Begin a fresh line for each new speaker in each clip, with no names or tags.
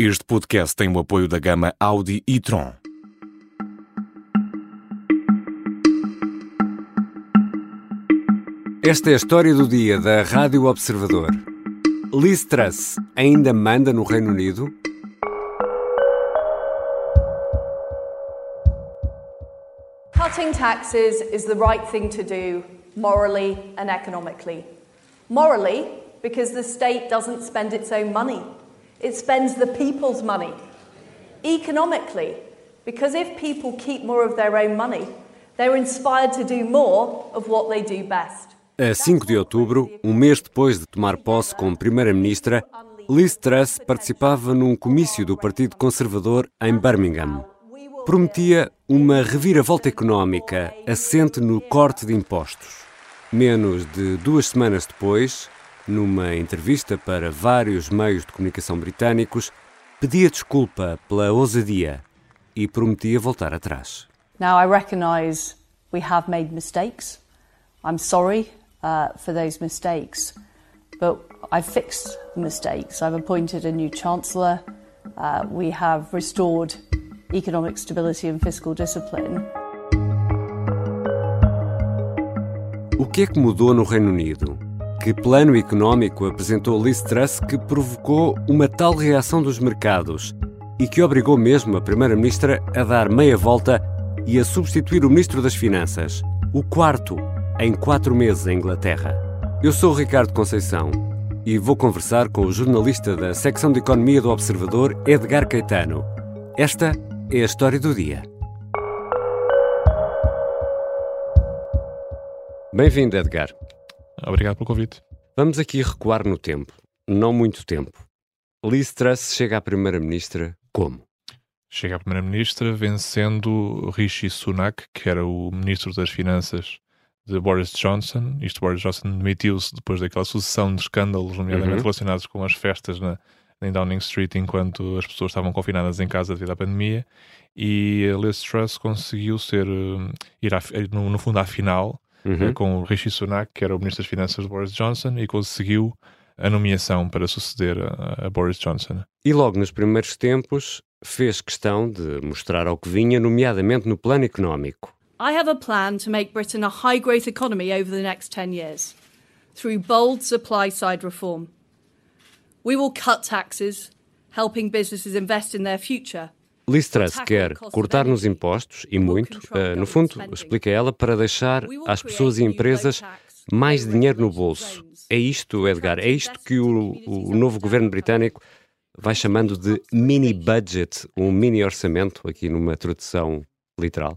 Este podcast tem o apoio da gama Audi e Tron.
Esta é a história do dia da Rádio Observador. Liz Truss ainda manda no Reino Unido?
Cutting taxes is the right thing to do morally and economically. Morally, because the state doesn't spend its own money, it spends the people's money. Economically, because if people keep more of their own money, they're inspired to do more of what they do best.
A 5 de outubro, um mês depois de tomar posse como Primeira-Ministra, Liz Truss participava num comício do Partido Conservador em Birmingham. Prometia uma reviravolta económica assente no corte de impostos. Menos de duas semanas depois, numa entrevista para vários meios de comunicação britânicos, pedia desculpa pela ousadia e prometia voltar atrás.
Now I recognise we have made mistakes. I'm sorry uh, for those mistakes, but I've fixed the mistakes. I've appointed a new chancellor. Uh, we have restored economic stability and fiscal discipline.
O que é que mudou no Reino Unido? Que plano económico apresentou Liz Truss que provocou uma tal reação dos mercados e que obrigou mesmo a Primeira-Ministra a dar meia volta e a substituir o Ministro das Finanças, o quarto em quatro meses em Inglaterra? Eu sou Ricardo Conceição e vou conversar com o jornalista da secção de Economia do Observador, Edgar Caetano. Esta é a história do dia. Bem-vindo, Edgar.
Obrigado pelo convite.
Vamos aqui recuar no tempo, não muito tempo. Liz Truss chega à Primeira-Ministra como?
Chega à Primeira-Ministra vencendo Rishi Sunak, que era o Ministro das Finanças de Boris Johnson. Isto, Boris Johnson demitiu-se depois daquela sucessão de escândalos, nomeadamente
Uhum.
relacionados com as festas na, em Downing Street, enquanto as pessoas estavam confinadas em casa devido à pandemia. E a Liz Truss conseguiu ser, eh, ir à, fi- no, no fundo à final,
Uhum.
eh, com o Rishi Sunak, que era o Ministro das Finanças de Boris Johnson, e conseguiu a nomeação para suceder a, a Boris Johnson.
E logo nos primeiros tempos fez questão de mostrar ao que vinha, nomeadamente no plano económico.
I have a plan to make Britain a high growth economy over the next 10 years through bold supply side reform. We will cut taxes, helping businesses invest in their future.
Liz Truss quer cortar nos impostos, e muito, eh, no fundo, explica ela, para deixar às pessoas e empresas mais dinheiro no bolso. É isto, Edgar, é isto que o, o novo governo britânico vai chamando de mini budget, um mini orçamento, aqui numa tradução literal.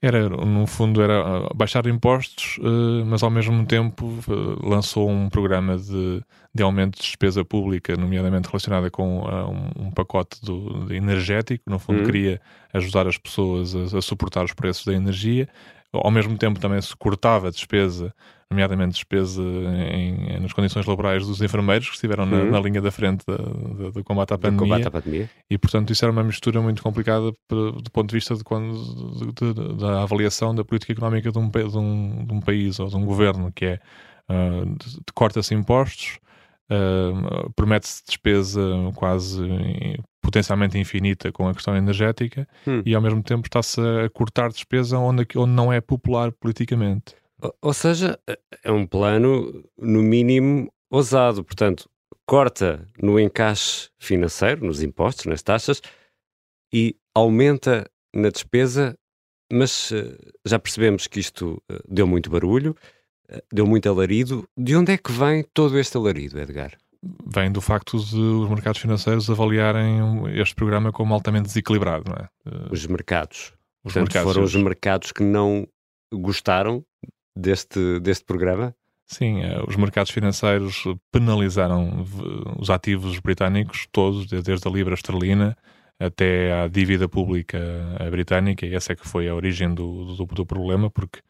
Era, no fundo, era uh, baixar impostos, uh, mas ao mesmo tempo uh, lançou um programa de, de aumento de despesa pública, nomeadamente relacionada com um, um pacote do, energético. No fundo,
Uhum.
queria ajudar as pessoas a, a suportar os preços da energia. Ao mesmo tempo, também se cortava despesa, nomeadamente despesa em, nas condições laborais dos enfermeiros que estiveram na,
Uhum.
na linha da frente do combate à pandemia.
combate à pandemia.
E, portanto, isso era uma mistura muito complicada do ponto de vista de quando, de- de- da avaliação da política económica de um, de um, de um país ou de um governo, que é de- corta-se impostos, ah, promete-se despesa quase potencialmente infinita com a questão energética
Hum.
e, ao mesmo tempo, está-se a cortar despesa onde, onde não é popular politicamente.
Ou- seja, é um plano, no mínimo, ousado. Portanto, corta no encaixe financeiro, nos impostos, nas taxas, e aumenta na despesa, mas eh, já percebemos que isto eh, deu muito barulho, eh, deu muito alarido. De onde é que vem todo este alarido, Edgar?
Vem do facto de os mercados financeiros avaliarem este programa como altamente desequilibrado, não é? Ah,
Os mercados.
os
Portanto,
mercados
foram os mercados que não gostaram deste, deste programa?
Sim, eh, os mercados financeiros penalizaram os ativos britânicos todos, de- desde a libra esterlina até à dívida pública eh, britânica, e essa é que foi a origem do, do, do problema, porque eh,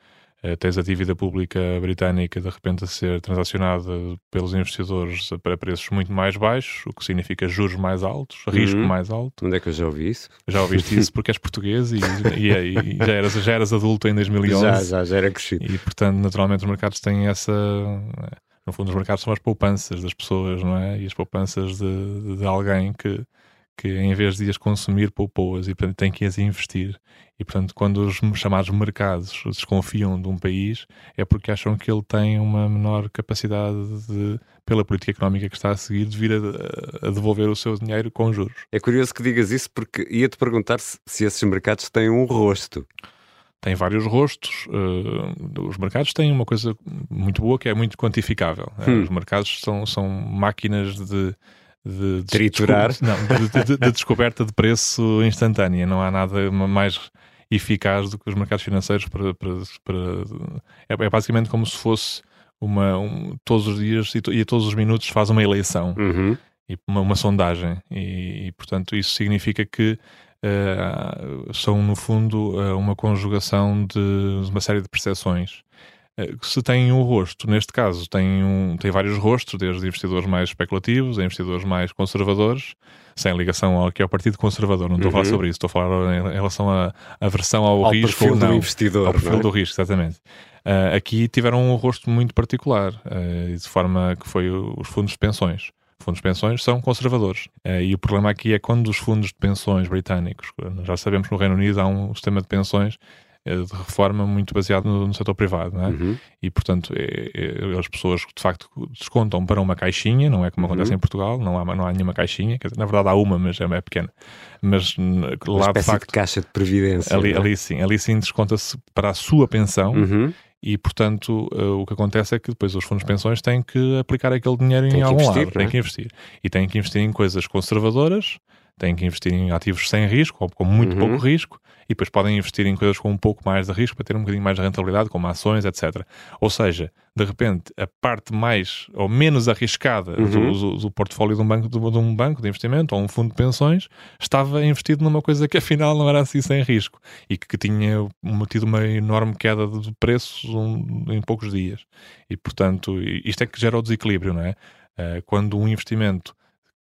tens a dívida pública britânica de repente a ser transacionada pelos investidores para preços muito mais baixos, o que significa juros mais altos, risco
Uhum.
mais alto.
Onde é que eu já ouvi isso?
Já ouviste isso porque és português e, e- e já, eras, já eras adulto em 2011.
Já, já, já era crescido.
E, portanto, naturalmente, os mercados têm essa. No fundo, os mercados são as poupanças das pessoas, não é? E as poupanças de, de alguém que, que em vez de as consumir, poupou-as e portanto, tem que as investir. E portanto, quando os chamados mercados desconfiam de um país, é porque acham que ele tem uma menor capacidade de, pela política económica que está a seguir, de vir a, a devolver o seu dinheiro com juros.
É curioso que digas isso porque ia-te perguntar se, se esses mercados têm um rosto
tem vários rostos. Uh, os mercados têm uma coisa muito boa que é muito quantificável. Hum. Os mercados são, são máquinas de.
De, Triturar?
Não, de, de, de, descoberta de preço instantânea. Não há nada mais eficaz do que os mercados financeiros para. para, para é, é, basicamente como se fosse uma. Um, todos os dias e, e, a todos os minutos faz uma eleição.
Uhum.
E uma, uma sondagem. E, e, portanto, isso significa que uh, são, no fundo, uh, uma conjugação de uma série de percepções. Uh, se têm um rosto, neste caso, tem, um, tem vários rostos, desde investidores mais especulativos a investidores mais conservadores, sem ligação ao que é o Partido Conservador. Não estou uhum. a falar uhum. sobre isso, estou a falar em, relação à aversão ao,
ao
risco
perfil ou não. Do investidor,
ao perfil
é?
do risco, exatamente. Uh, aqui tiveram um rosto muito particular, uh, de forma que foi os fundos de pensões fundos de pensões são conservadores. Eh, e o problema aqui é quando os fundos de pensões britânicos, já sabemos que no Reino Unido há um sistema de pensões eh, de reforma muito baseado no, no setor privado, não é?
Uhum.
E, portanto, é, é, as pessoas de facto descontam para uma caixinha, não é como acontece uhum. em Portugal, não há, não há nenhuma caixinha, dizer, na verdade há uma, mas é, é pequena. Mas
uma lá de facto. De caixa de previdência.
Ali, é? ali sim, ali sim desconta-se para a sua pensão.
Uhum
e, portanto, uh, o que acontece é que depois os fundos de pensões têm que aplicar aquele dinheiro tem em algum investir, lado, têm é? que investir. E têm que investir em coisas conservadoras, têm que investir em ativos sem risco, ou com muito uhum. pouco risco, e depois podem investir em coisas com um pouco mais de risco para ter um bocadinho mais de rentabilidade, como ações, etc. Ou seja, de repente, a parte mais ou menos arriscada uhum. do, do, do, portfólio de um, banco, de, de um banco de investimento ou um fundo de pensões estava investido numa coisa que afinal não era assim sem risco e que, que tinha tido uma enorme queda de preços um, em poucos dias. E, portanto, isto é que gera o desequilíbrio, não é? Uh, quando um investimento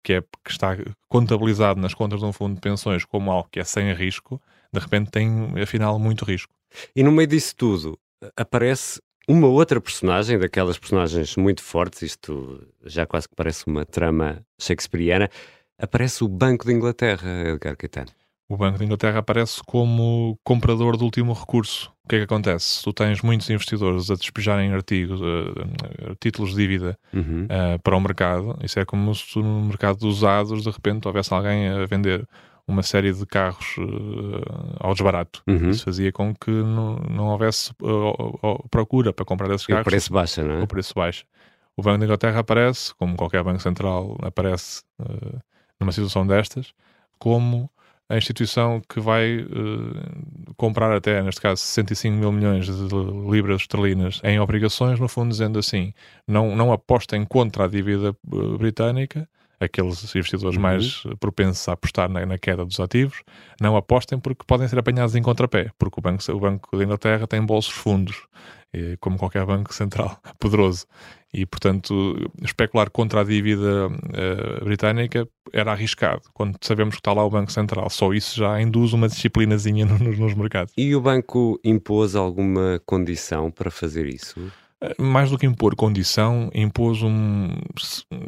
que, é, que está contabilizado nas contas de um fundo de pensões como algo que é sem risco, de repente tem, afinal, muito risco.
E no meio disso tudo, aparece uma outra personagem, daquelas personagens muito fortes, isto já quase que parece uma trama shakespeariana, aparece o Banco de Inglaterra, Edgar Caetano.
O Banco de Inglaterra aparece como comprador de último recurso. O que é que acontece? Tu tens muitos investidores a despejarem artigos, uh, títulos de dívida
uhum.
uh, para o mercado. Isso é como se no mercado dos usados, de repente, houvesse alguém a vender uma série de carros uh, ao desbarato.
Uhum.
Isso fazia com que não, não houvesse procura para comprar esses carros.
O preço baixa, não é?
O preço baixa. O Banco da Inglaterra aparece, como qualquer banco central aparece numa situação destas, como a instituição que vai uh, comprar até, neste caso, 65 mil milhões de libras esterlinas em obrigações, no fundo dizendo assim, não, não apostem contra a dívida britânica, aqueles investidores uhum. mais propensos a apostar na, na, queda dos ativos, não apostem porque podem ser apanhados em contrapé, porque o Banco, o banco da Inglaterra tem bolsos fundos, como qualquer banco central poderoso. E, portanto, especular contra a dívida uh, britânica era arriscado, quando sabemos que está lá o Banco Central. Só isso já induz uma disciplinazinha nos, nos mercados.
E o banco impôs alguma condição para fazer isso?
Mais do que impor condição, impôs um,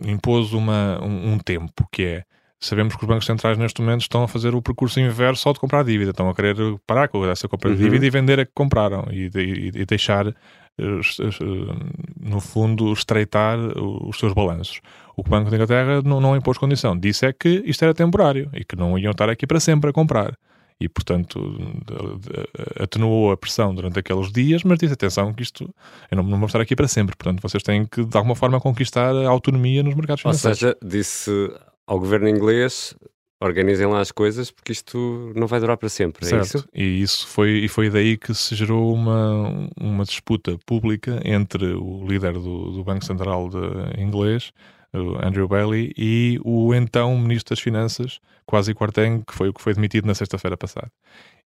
impôs uma, um, um, tempo, que é, sabemos que os bancos centrais neste momento estão a fazer o percurso inverso só de comprar dívida, estão a querer parar com essa compra de uhum. dívida e vender a que compraram e, e, e deixar, eh, no fundo, estreitar os seus balanços. O Banco de Inglaterra não, não impôs condição, disse é que isto era temporário e que não iam estar aqui para sempre a comprar e, portanto, atenuou a pressão durante aqueles dias, mas disse: atenção, que isto eu não, não vou estar aqui para sempre, portanto, vocês têm que, de alguma forma, conquistar a autonomia nos mercados financeiros.
Ou seja, disse ao governo inglês: organizem lá as coisas porque isto não vai durar para sempre, é
certo.
isso?
E isso foi, e foi daí que se gerou uma, uma disputa pública entre o líder do, do Banco Central de, inglês Andrew Bailey, e o então Ministro das Finanças, Quasi Quarteng, que foi o que foi demitido na sexta-feira passada.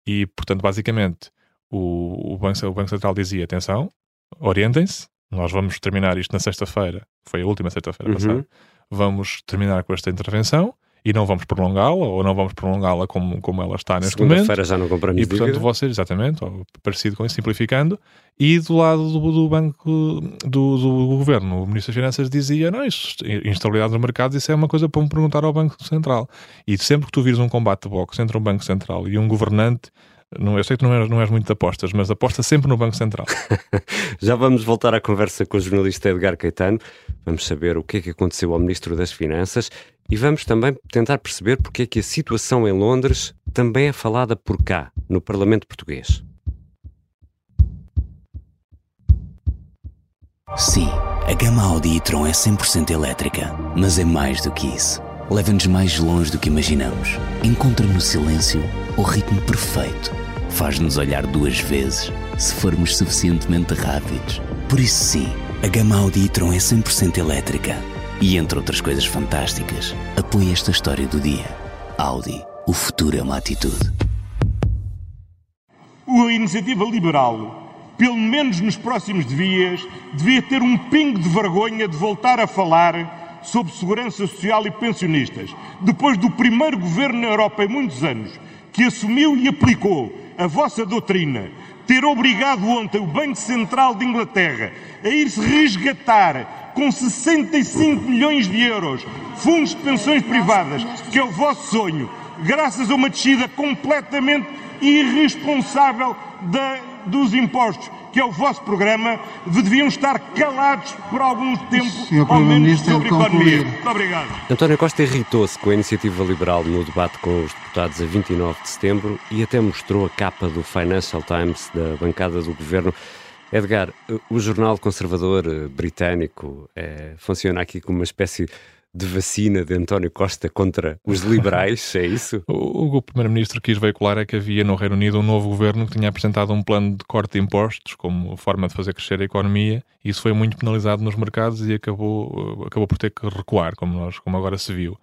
E, portanto, basicamente, o, o, Banco, o Banco Central dizia: atenção, orientem-se, nós vamos terminar isto na sexta-feira, foi a última sexta-feira
uhum.
passada, vamos terminar com esta intervenção e não vamos prolongá-la, ou não vamos prolongá-la como, como ela está neste
Segunda
momento.
feira já não compramos
E portanto vocês, exatamente, ou parecido com isso, simplificando, e do lado do, do banco do, do governo, o Ministro das Finanças dizia, não, isso, instabilidade no mercado, isso é uma coisa para me perguntar ao Banco Central. E sempre que tu vires um combate de boxe entre um Banco Central e um governante, não, eu sei que não és, não és muito de apostas, mas aposta sempre no Banco Central.
Já vamos voltar à conversa com o jornalista Edgar Caetano. Vamos saber o que é que aconteceu ao Ministro das Finanças e vamos também tentar perceber porque é que a situação em Londres também é falada por cá, no Parlamento Português.
Sim, a gama Audi e-tron é 100% elétrica, mas é mais do que isso. Leva-nos mais longe do que imaginamos. Encontra no silêncio o ritmo perfeito. Faz-nos olhar duas vezes se formos suficientemente rápidos. Por isso sim, a gama Audi e-tron é 100% elétrica. E entre outras coisas fantásticas, apoia esta história do dia. Audi. O futuro é uma atitude.
A iniciativa liberal, pelo menos nos próximos dias, devia ter um pingo de vergonha de voltar a falar sobre segurança social e pensionistas, depois do primeiro governo na Europa em muitos anos que assumiu e aplicou a vossa doutrina, ter obrigado ontem o Banco Central de Inglaterra a ir-se resgatar com 65 milhões de euros fundos de pensões privadas, que é o vosso sonho, graças a uma descida completamente irresponsável da, dos impostos, que é o vosso programa, deviam estar calados por algum tempo,
Senhor
ao menos sobre economia. Muito obrigado.
António Costa irritou-se com a iniciativa liberal no debate com os deputados a 29 de setembro e até mostrou a capa do Financial Times da bancada do governo. Edgar, o jornal conservador eh, britânico eh, funciona aqui como uma espécie de vacina de António Costa contra os liberais, é isso?
O, o que o Primeiro-Ministro quis veicular é que havia no Reino Unido um novo governo que tinha apresentado um plano de corte de impostos como forma de fazer crescer a economia e isso foi muito penalizado nos mercados e acabou, acabou por ter que recuar, como, nós, como agora se viu.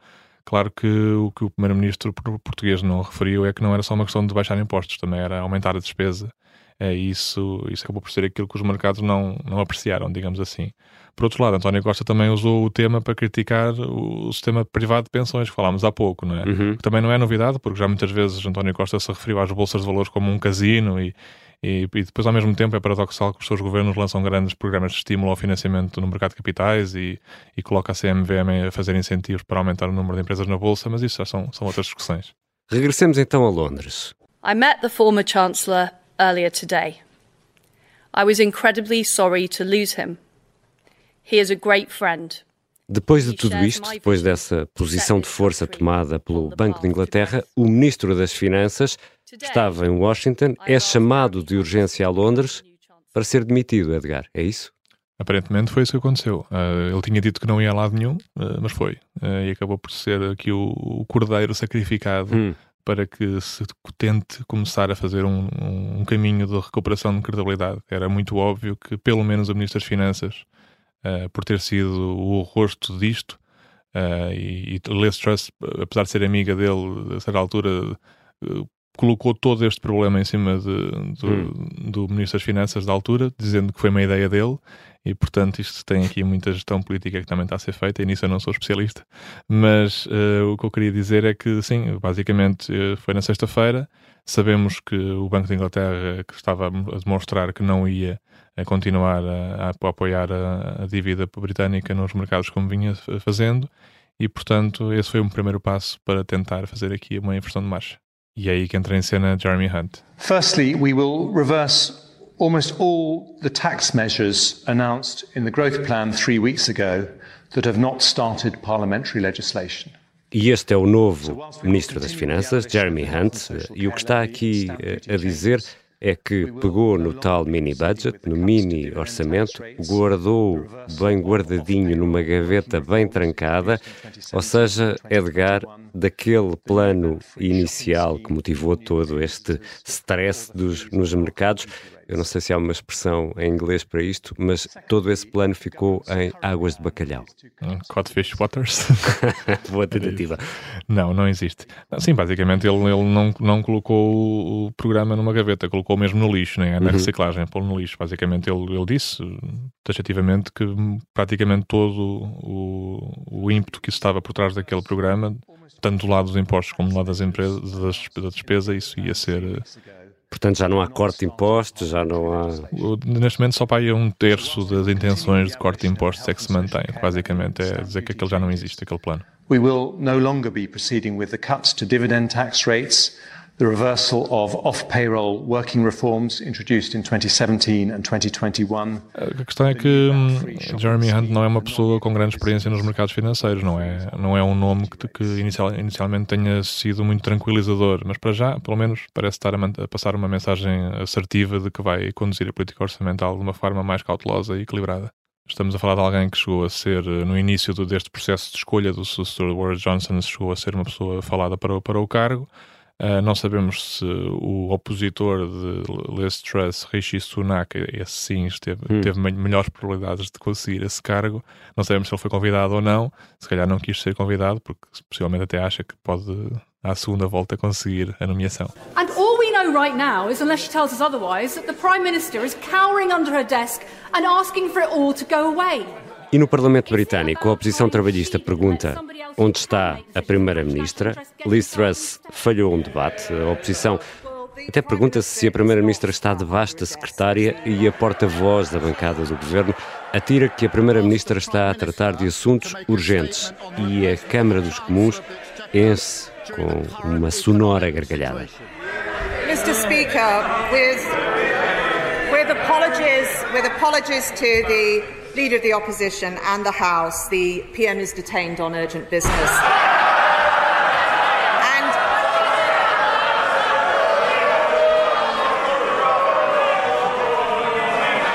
Claro que o que o Primeiro-Ministro português não referiu é que não era só uma questão de baixar impostos, também era aumentar a despesa. É, isso, isso acabou por ser aquilo que os mercados não, não apreciaram, digamos assim. Por outro lado, António Costa também usou o tema para criticar o sistema privado de pensões, que falámos há pouco, não é?
Uhum.
Que também não é novidade, porque já muitas vezes António Costa se referiu às bolsas de valores como um casino e, e, e depois, ao mesmo tempo, é paradoxal que os seus governos lançam grandes programas de estímulo ao financiamento no mercado de capitais e, e coloca a CMVM a fazer incentivos para aumentar o número de empresas na bolsa, mas isso já são, são outras discussões.
Regressemos então a Londres.
I met the former Chancellor earlier today. I was incredibly sorry to lose him. He is a great friend.
Depois de tudo isto, depois dessa posição de força tomada pelo Banco de Inglaterra, o Ministro das Finanças estava em Washington, é chamado de urgência a Londres para ser demitido, Edgar, é isso?
Aparentemente foi isso que aconteceu. Uh, ele tinha dito que não ia a lado nenhum, uh, mas foi. Uh, e acabou por ser aqui o, o cordeiro sacrificado
Hum.
Para que se tente começar a fazer um, um caminho de recuperação de credibilidade. Era muito óbvio que, pelo menos, o Ministro das Finanças, uh, por ter sido o rosto disto, uh, e, e Liz Truss, apesar de ser amiga dele, a certa altura, uh, colocou todo este problema em cima de, do,
Hum.
do Ministro das Finanças da altura, dizendo que foi uma ideia dele, e portanto isto tem aqui muita gestão política que também está a ser feita, e nisso eu não sou especialista, mas eh, o que eu queria dizer é que sim, basicamente eh, foi na sexta-feira, sabemos que o Banco de Inglaterra que estava a demonstrar que não ia a continuar a, a apoiar a, a dívida britânica nos mercados como vinha fazendo, e portanto esse foi um primeiro passo para tentar fazer aqui uma inversão de marcha. E é aí que entra em cena Jeremy Hunt.
Firstly, we will reverse almost all the tax measures announced in the growth plan three weeks ago that have not started parliamentary legislation.
E este é o novo Ministro das Finanças, Jeremy Hunt, eh, e o que está aqui eh, a dizer é que pegou no tal mini budget, no mini orçamento, guardou bem guardadinho numa gaveta bem trancada, ou seja, Edgar, daquele plano inicial que motivou todo este stress dos, nos mercados, eu não sei se há uma expressão em inglês para isto, mas todo esse plano ficou em águas de bacalhau.
Codfish Waters?
Boa tentativa.
Não, não existe. Sim, basicamente ele, ele não, não colocou o programa numa gaveta, colocou mesmo no lixo, né? na uhum. reciclagem, pôr no lixo. Basicamente ele, ele disse, taxativamente, que praticamente todo o, o ímpeto que estava por trás daquele programa, tanto do lado dos impostos como do lado das empresas, da despesa, isso ia ser
Portanto, já não há corte de impostos, já não há.
Neste momento, só para aí um terço das intenções de corte de impostos é que se mantém. Basicamente, é dizer que aquele já não existe, aquele plano.
We will no longer be proceeding with the cuts to dividend tax rates the reversal of off-payroll working reforms introduced in 2017 and 2021.
A questão é que hum, Jeremy Hunt não é uma pessoa com grande experiência nos mercados financeiros, não é, não é um nome que, que inicial, inicialmente tenha sido muito tranquilizador, mas para já, pelo menos, parece estar a, a, passar uma mensagem assertiva de que vai conduzir a política orçamental de uma forma mais cautelosa e equilibrada. Estamos a falar de alguém que chegou a ser, no início deste processo de escolha do sucessor Boris Johnson, chegou a ser uma pessoa falada para para o cargo, Uh, não sabemos se o opositor de Liz Truss, Rishi Sunak, esse sim esteve, hum. teve melhores probabilidades de conseguir esse cargo. Não sabemos se ele foi convidado ou não. Se calhar não quis ser convidado, porque possivelmente até acha que pode, à segunda volta, conseguir a nomeação.
And all we know right now is, unless she tells us otherwise, that the Prime Minister is cowering under her desk and asking for it all to go away.
E no Parlamento Britânico, a oposição trabalhista pergunta onde está a Primeira-Ministra. Liz Truss falhou um debate. A oposição até pergunta-se se a Primeira-Ministra está debaixo da secretária e a porta-voz da bancada do governo atira que a Primeira-Ministra está a tratar de assuntos urgentes e a Câmara dos Comuns enche com uma sonora gargalhada.
Mr. Speaker, with, with apologies, with apologies to the Leader of the Opposition and the House, the PM is detained on urgent business. and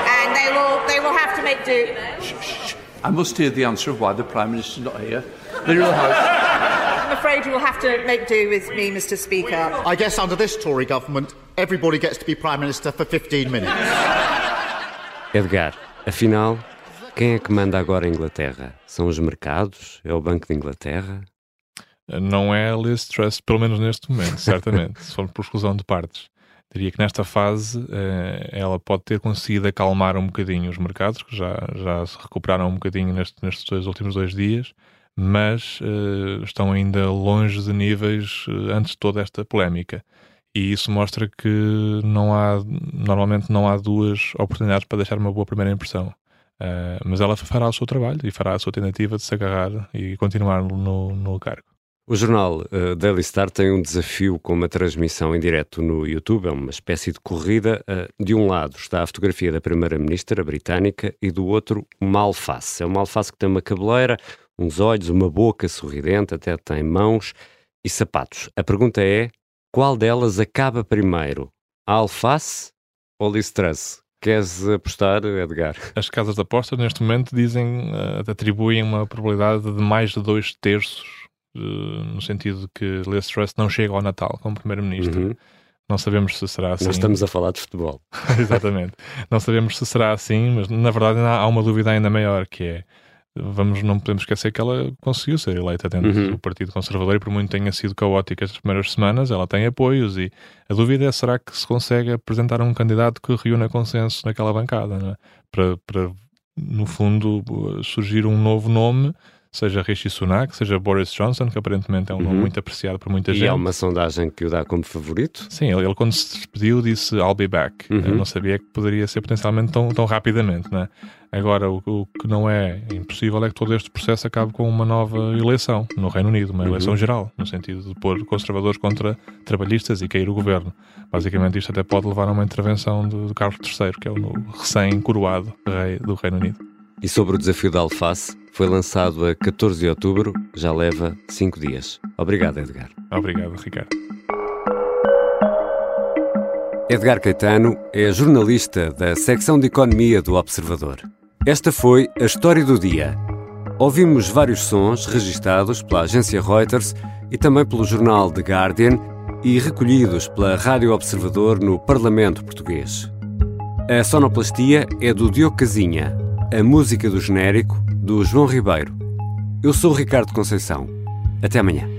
and they will they will have to make do.
I must hear the answer of why the Prime Minister is not here. The real House.
I'm afraid you will have to make do with me, Mr. Speaker.
I guess under this Tory government, everybody gets to be Prime Minister for 15 minutes.
Edgar, afinal, Quem é que manda agora a Inglaterra? São os mercados? É o Banco de Inglaterra?
Não é a Liz Truss, pelo menos neste momento, certamente, se for por exclusão de partes. Diria que nesta fase eh, ela pode ter conseguido acalmar um bocadinho os mercados, que já, já se recuperaram um bocadinho neste, nestes dois últimos dois dias, mas eh, estão ainda longe de níveis eh, antes de toda esta polémica. E isso mostra que não há, normalmente não há duas oportunidades para deixar uma boa primeira impressão. Uh, mas ela fará o seu trabalho e fará a sua tentativa de se agarrar e continuar no, no cargo.
O jornal uh, Daily Star tem um desafio com uma transmissão em direto no YouTube, é uma espécie de corrida. Uh, de um lado está a fotografia da primeira-ministra britânica e do outro uma alface. É uma alface que tem uma cabeleira, uns olhos, uma boca sorridente, até tem mãos e sapatos. A pergunta é, qual delas acaba primeiro? A alface ou Liz? Queres apostar, Edgar?
As casas de apostas neste momento dizem, uh, atribuem uma probabilidade de mais de dois terços, uh, no sentido de que Liz Truss não chega ao Natal como Primeiro-Ministro. Uhum. Não sabemos se será assim.
Nós estamos a falar de futebol.
Exatamente. Não sabemos se será assim, mas na verdade há uma dúvida ainda maior, que é vamos, não podemos esquecer que ela conseguiu ser eleita dentro uhum. do Partido Conservador e por muito tenha sido caótica as primeiras semanas, ela tem apoios e a dúvida é será que se consegue apresentar um candidato que reúna consenso naquela bancada, é? para, para, no fundo, surgir um novo nome seja Rishi Sunak, seja Boris Johnson, que aparentemente é um nome uhum. muito apreciado por muita
e
gente.
E há uma sondagem que o dá como favorito?
Sim, ele, ele quando se despediu disse I'll be back. Uhum. Não sabia que poderia ser potencialmente tão, tão rapidamente, né? Agora, o, o, que não é impossível é que todo este processo acabe com uma nova eleição no Reino Unido, uma eleição uhum. geral, no sentido de pôr conservadores contra trabalhistas e cair o governo. Basicamente, isto até pode levar a uma intervenção do, Carlos III, que é o recém-coroado rei do Reino Unido.
E sobre o desafio da alface, foi lançado a 14 de outubro, já leva 5 dias. Obrigado, Edgar.
Obrigado, Ricardo.
Edgar Caetano é jornalista da secção de Economia do Observador. Esta foi a história do dia. Ouvimos vários sons registados pela agência Reuters e também pelo jornal The Guardian e recolhidos pela Rádio Observador no Parlamento Português. A sonoplastia é do Diogo Casinha, a música do genérico do João Ribeiro. Eu sou o Ricardo Conceição. Até amanhã.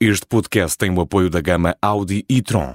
Este podcast tem o apoio da gama Audi e Tron.